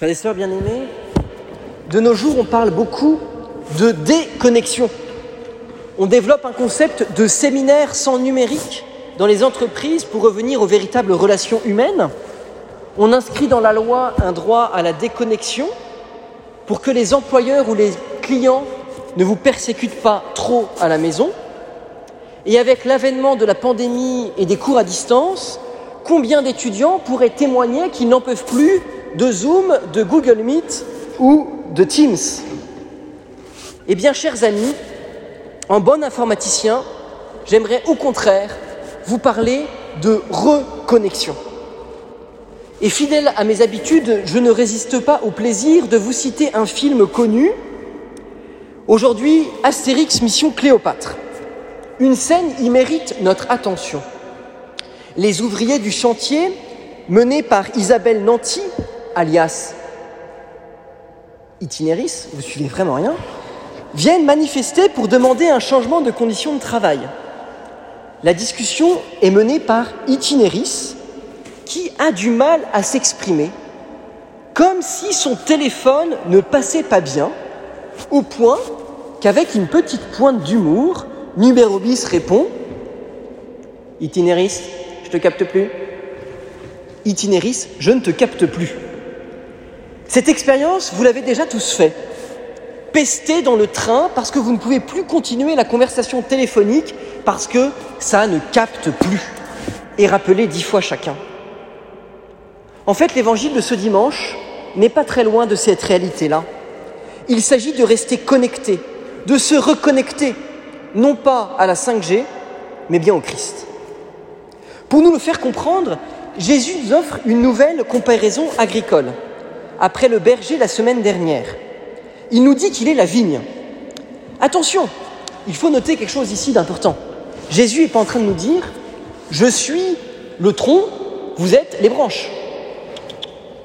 Frères et sœurs bien-aimés, de nos jours, on parle beaucoup de déconnexion. On développe un concept de séminaire sans numérique dans les entreprises pour revenir aux véritables relations humaines. On inscrit dans la loi un droit à la déconnexion pour que les employeurs ou les clients ne vous persécutent pas trop à la maison. Et avec l'avènement de la pandémie et des cours à distance, combien d'étudiants pourraient témoigner qu'ils n'en peuvent plus de Zoom, de Google Meet ou de Teams Eh bien, chers amis, en bon informaticien, j'aimerais au contraire vous parler de reconnexion. Et fidèle à mes habitudes, je ne résiste pas au plaisir de vous citer un film connu. Aujourd'hui, Astérix Mission Cléopâtre. Une scène y mérite notre attention. Les ouvriers du chantier, menés par Isabelle Nanty, alias Itinéris, vous suivez vraiment rien, viennent manifester pour demander un changement de conditions de travail. La discussion est menée par Itinéris, qui a du mal à s'exprimer, comme si son téléphone ne passait pas bien, au point qu'avec une petite pointe d'humour, numéro bis répond Itinéris, je te capte plus. Itinéris, je ne te capte plus. Cette expérience, vous l'avez déjà tous fait. Pester dans le train parce que vous ne pouvez plus continuer la conversation téléphonique parce que ça ne capte plus. Et rappeler dix fois chacun. En fait, l'évangile de ce dimanche n'est pas très loin de cette réalité-là. Il s'agit de rester connecté, de se reconnecter, non pas à la 5G, mais bien au Christ. Pour nous le faire comprendre, Jésus nous offre une nouvelle comparaison agricole après le berger la semaine dernière. Il nous dit qu'il est la vigne. Attention, il faut noter quelque chose ici d'important. Jésus n'est pas en train de nous dire Je suis le tronc, vous êtes les branches.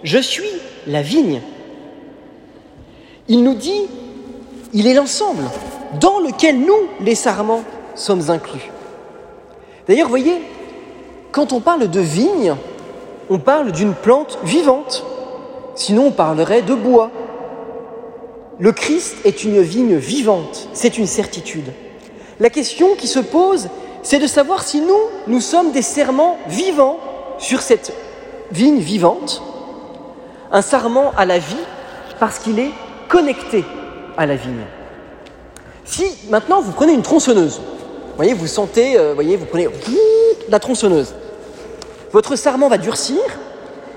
Je suis la vigne. Il nous dit Il est l'ensemble dans lequel nous, les sarments, sommes inclus. D'ailleurs, voyez, quand on parle de vigne, on parle d'une plante vivante. Sinon, on parlerait de bois. Le Christ est une vigne vivante, c'est une certitude. La question qui se pose, c'est de savoir si nous, nous sommes des serments vivants sur cette vigne vivante, un sarment à la vie parce qu'il est connecté à la vigne. Si maintenant vous prenez une tronçonneuse, voyez, vous sentez, euh, voyez, vous prenez la tronçonneuse, votre sarment va durcir,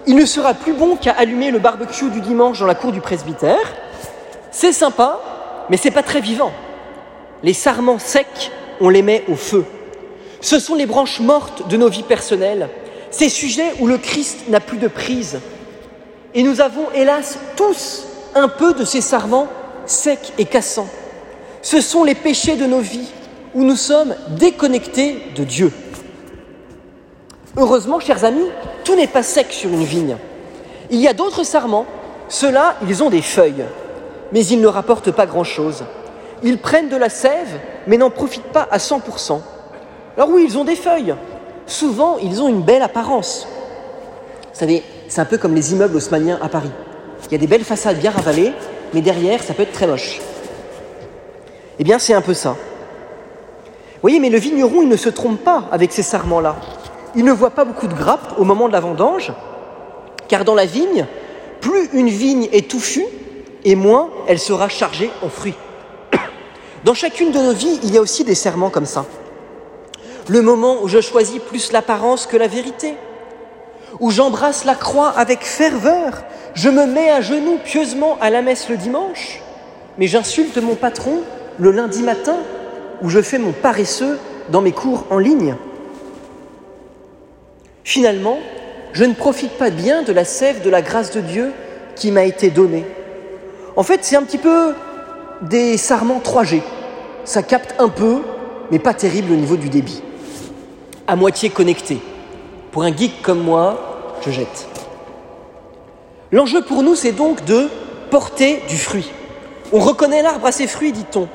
il ne sera plus bon qu'à allumer le barbecue du dimanche dans la cour du presbytère. C'est sympa, mais c'est pas très vivant. Les sarments secs, on les met au feu. Ce sont les branches mortes de nos vies personnelles, ces sujets où le Christ n'a plus de prise. Et nous avons, hélas, tous un peu de ces sarments secs et cassants. Ce sont les péchés de nos vies où nous sommes déconnectés de Dieu. Heureusement, chers amis, tout n'est pas sec sur une vigne. Il y a d'autres sarments, ceux-là, ils ont des feuilles, mais ils ne rapportent pas grand-chose. Ils prennent de la sève, mais n'en profitent pas à 100%. Alors oui, ils ont des feuilles. Souvent, ils ont une belle apparence. Vous savez, c'est un peu comme les immeubles haussmanniens à Paris. Il y a des belles façades bien ravalées, mais derrière, ça peut être très moche. Eh bien, c'est un peu ça. Vous voyez, mais le vigneron, il ne se trompe pas avec ces sarments-là il ne voit pas beaucoup de grappes au moment de la vendange, car dans la vigne, plus une vigne est touffue, et moins elle sera chargée en fruits. Dans chacune de nos vies, il y a aussi des serments comme ça. Le moment où je choisis plus l'apparence que la vérité, où j'embrasse la croix avec ferveur, je me mets à genoux pieusement à la messe le dimanche, mais j'insulte mon patron le lundi matin, où je fais mon paresseux dans mes cours en ligne. Finalement, je ne profite pas bien de la sève de la grâce de Dieu qui m'a été donnée. En fait, c'est un petit peu des sarments 3G. Ça capte un peu, mais pas terrible au niveau du débit. À moitié connecté. Pour un geek comme moi, je jette. L'enjeu pour nous, c'est donc de porter du fruit. On reconnaît l'arbre à ses fruits, dit-on.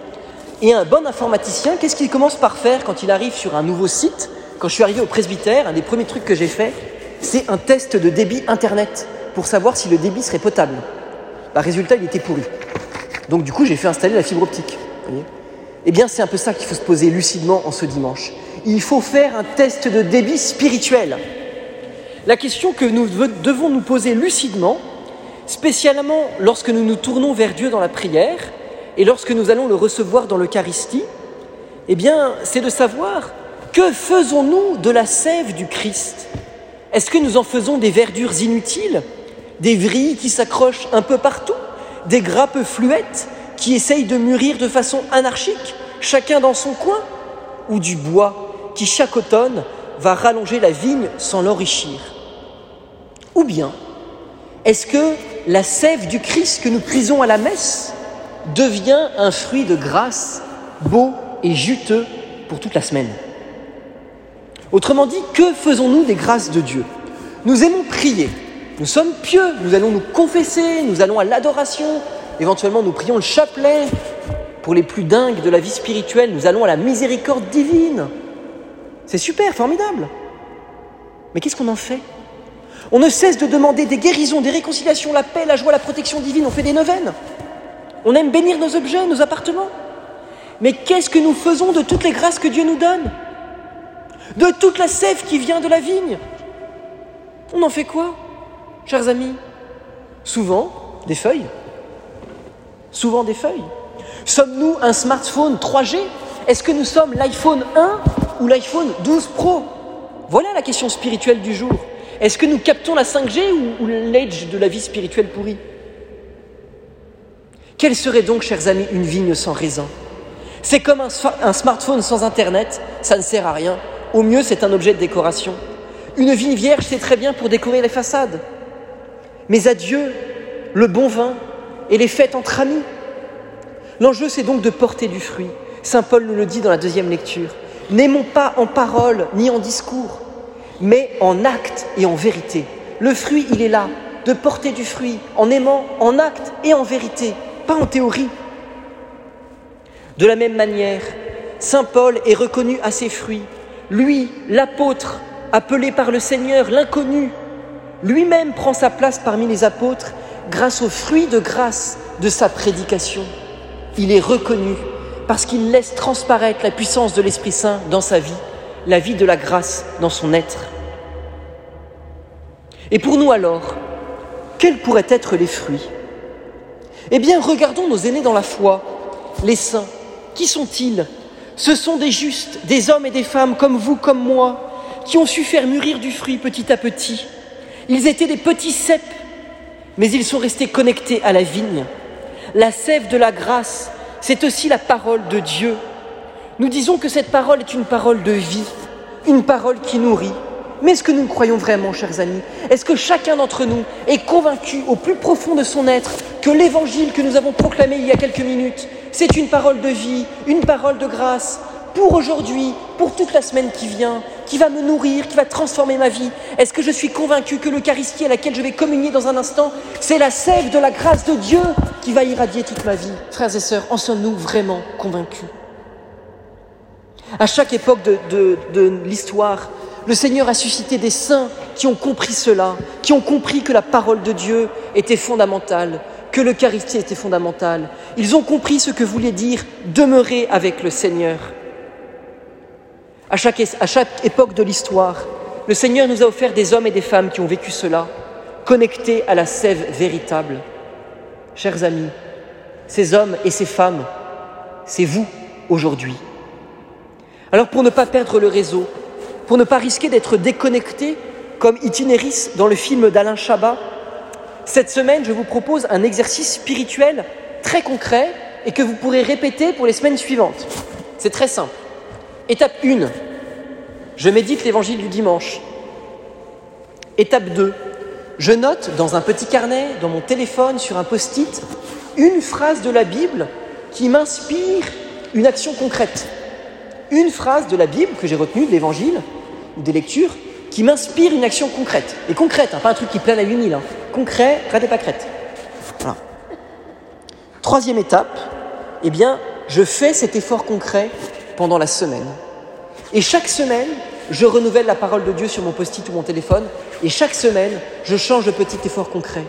Et un bon informaticien, qu'est-ce qu'il commence par faire quand il arrive sur un nouveau site quand je suis arrivé au presbytère, un des premiers trucs que j'ai fait, c'est un test de débit Internet pour savoir si le débit serait potable. Bah, résultat, il était pourri. Donc du coup, j'ai fait installer la fibre optique. eh bien, c'est un peu ça qu'il faut se poser lucidement en ce dimanche. Il faut faire un test de débit spirituel. La question que nous devons nous poser lucidement, spécialement lorsque nous nous tournons vers Dieu dans la prière et lorsque nous allons le recevoir dans l'Eucharistie, eh bien, c'est de savoir que faisons-nous de la sève du Christ? Est-ce que nous en faisons des verdures inutiles, des vrilles qui s'accrochent un peu partout, des grappes fluettes qui essayent de mûrir de façon anarchique, chacun dans son coin, ou du bois qui chaque automne va rallonger la vigne sans l'enrichir? Ou bien, est-ce que la sève du Christ que nous puisons à la messe devient un fruit de grâce beau et juteux pour toute la semaine? Autrement dit, que faisons-nous des grâces de Dieu? Nous aimons prier, nous sommes pieux, nous allons nous confesser, nous allons à l'adoration, éventuellement nous prions le chapelet. Pour les plus dingues de la vie spirituelle, nous allons à la miséricorde divine. C'est super, formidable. Mais qu'est-ce qu'on en fait? On ne cesse de demander des guérisons, des réconciliations, la paix, la joie, la protection divine. On fait des neuvaines. On aime bénir nos objets, nos appartements. Mais qu'est-ce que nous faisons de toutes les grâces que Dieu nous donne? De toute la sève qui vient de la vigne On en fait quoi, chers amis? Souvent, des feuilles. Souvent des feuilles. Sommes-nous un smartphone 3G Est-ce que nous sommes l'iPhone 1 ou l'iPhone 12 Pro? Voilà la question spirituelle du jour. Est-ce que nous captons la 5G ou, l'edge de la vie spirituelle pourrie? Quelle serait donc, chers amis, une vigne sans raisin? C'est comme un smartphone sans Internet, ça ne sert à rien. Au mieux, c'est un objet de décoration. Une vigne vierge, c'est très bien pour décorer les façades. Mais adieu le bon vin et les fêtes entre amis. L'enjeu, c'est donc de porter du fruit. Saint Paul nous le dit dans la deuxième lecture. N'aimons pas en parole ni en discours, mais en acte et en vérité. Le fruit, il est là, de porter du fruit, en aimant, en acte et en vérité, pas en théorie. De la même manière, Saint Paul est reconnu à ses fruits. Lui, l'apôtre, appelé par le Seigneur, l'inconnu, lui-même prend sa place parmi les apôtres grâce aux fruits de grâce de sa prédication. Il est reconnu parce qu'il laisse transparaître la puissance de l'Esprit Saint dans sa vie, la vie de la grâce dans son être. Et pour nous alors, quels pourraient être les fruits? Eh bien, regardons nos aînés dans la foi, les saints. Qui sont-ils? Ce sont des justes, des hommes et des femmes comme vous, comme moi, qui ont su faire mûrir du fruit petit à petit. Ils étaient des petits cèpes, mais ils sont restés connectés à la vigne. La sève de la grâce c'est aussi la parole de Dieu. Nous disons que cette parole est une parole de vie, une parole qui nourrit. Mais est-ce que nous croyons vraiment, chers amis? Est-ce que chacun d'entre nous est convaincu au plus profond de son être que l'évangile que nous avons proclamé il y a quelques minutes, c'est une parole de vie, une parole de grâce, pour aujourd'hui, pour toute la semaine qui vient, qui va me nourrir, qui va transformer ma vie. Est-ce que je suis convaincu que l'Eucharistie à laquelle je vais communier dans un instant, c'est la sève de la grâce de Dieu qui va irradier toute ma vie? Frères et sœurs, en sommes-nous vraiment convaincus? À chaque époque de, de l'histoire, le Seigneur a suscité des saints qui ont compris cela, qui ont compris que la parole de Dieu était fondamentale, que l'Eucharistie était fondamentale. Ils ont compris ce que voulait dire demeurer avec le Seigneur. À chaque, époque de l'histoire, le Seigneur nous a offert des hommes et des femmes qui ont vécu cela, connectés à la sève véritable. Chers amis, ces hommes et ces femmes, c'est vous aujourd'hui. Alors pour ne pas perdre le réseau, pour ne pas risquer d'être déconnecté comme Itinéris dans le film d'Alain Chabat, cette semaine je vous propose un exercice spirituel très concret et que vous pourrez répéter pour les semaines suivantes. C'est très simple. Étape 1, je médite l'évangile du dimanche. Étape 2, je note dans un petit carnet, dans mon téléphone, sur un post-it, une phrase de la Bible qui m'inspire une action concrète. Une phrase de la Bible que j'ai retenue, de l'évangile ou des lectures, qui m'inspire une action concrète. Et concrète, hein, pas un truc qui plane à 8000. Hein. Concret, crête et pas crête. Troisième étape, eh bien, je fais cet effort concret pendant la semaine. Et chaque semaine, je renouvelle la parole de Dieu sur mon post-it ou mon téléphone Et chaque semaine, je change de petit effort concret.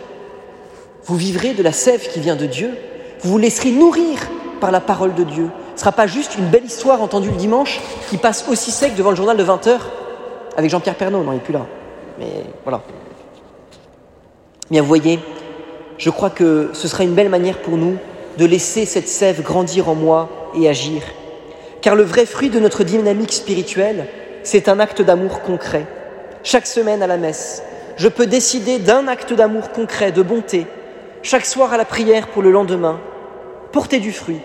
Vous vivrez de la sève qui vient de Dieu. Vous vous laisserez nourrir par la parole de Dieu. Ce ne sera pas juste une belle histoire entendue le dimanche qui passe aussi sec devant le journal de 20h avec Jean-Pierre Pernaud. Non, il n'est plus là. Mais voilà. Bien, vous voyez, je crois que ce sera une belle manière pour nous de laisser cette sève grandir en moi et agir. Car le vrai fruit de notre dynamique spirituelle, c'est un acte d'amour concret. Chaque semaine à la messe, je peux décider d'un acte d'amour concret, de bonté, chaque soir à la prière pour le lendemain, porter du fruit.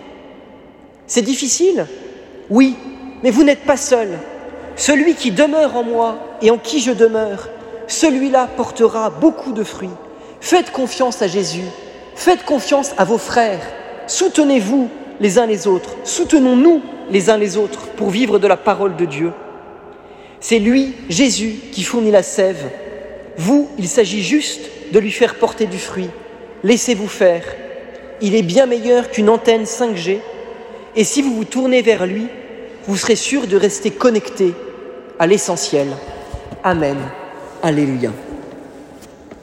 C'est difficile? Oui, mais vous n'êtes pas seul. Celui qui demeure en moi et en qui je demeure, celui-là portera beaucoup de fruits. Faites confiance à Jésus, faites confiance à vos frères, soutenez-vous les uns les autres, soutenons-nous les uns les autres pour vivre de la parole de Dieu. C'est lui, Jésus, qui fournit la sève. Vous, il s'agit juste de lui faire porter du fruit. Laissez-vous faire. Il est bien meilleur qu'une antenne 5G. Et si vous vous tournez vers lui, vous serez sûr de rester connecté à l'essentiel. Amen. Alléluia.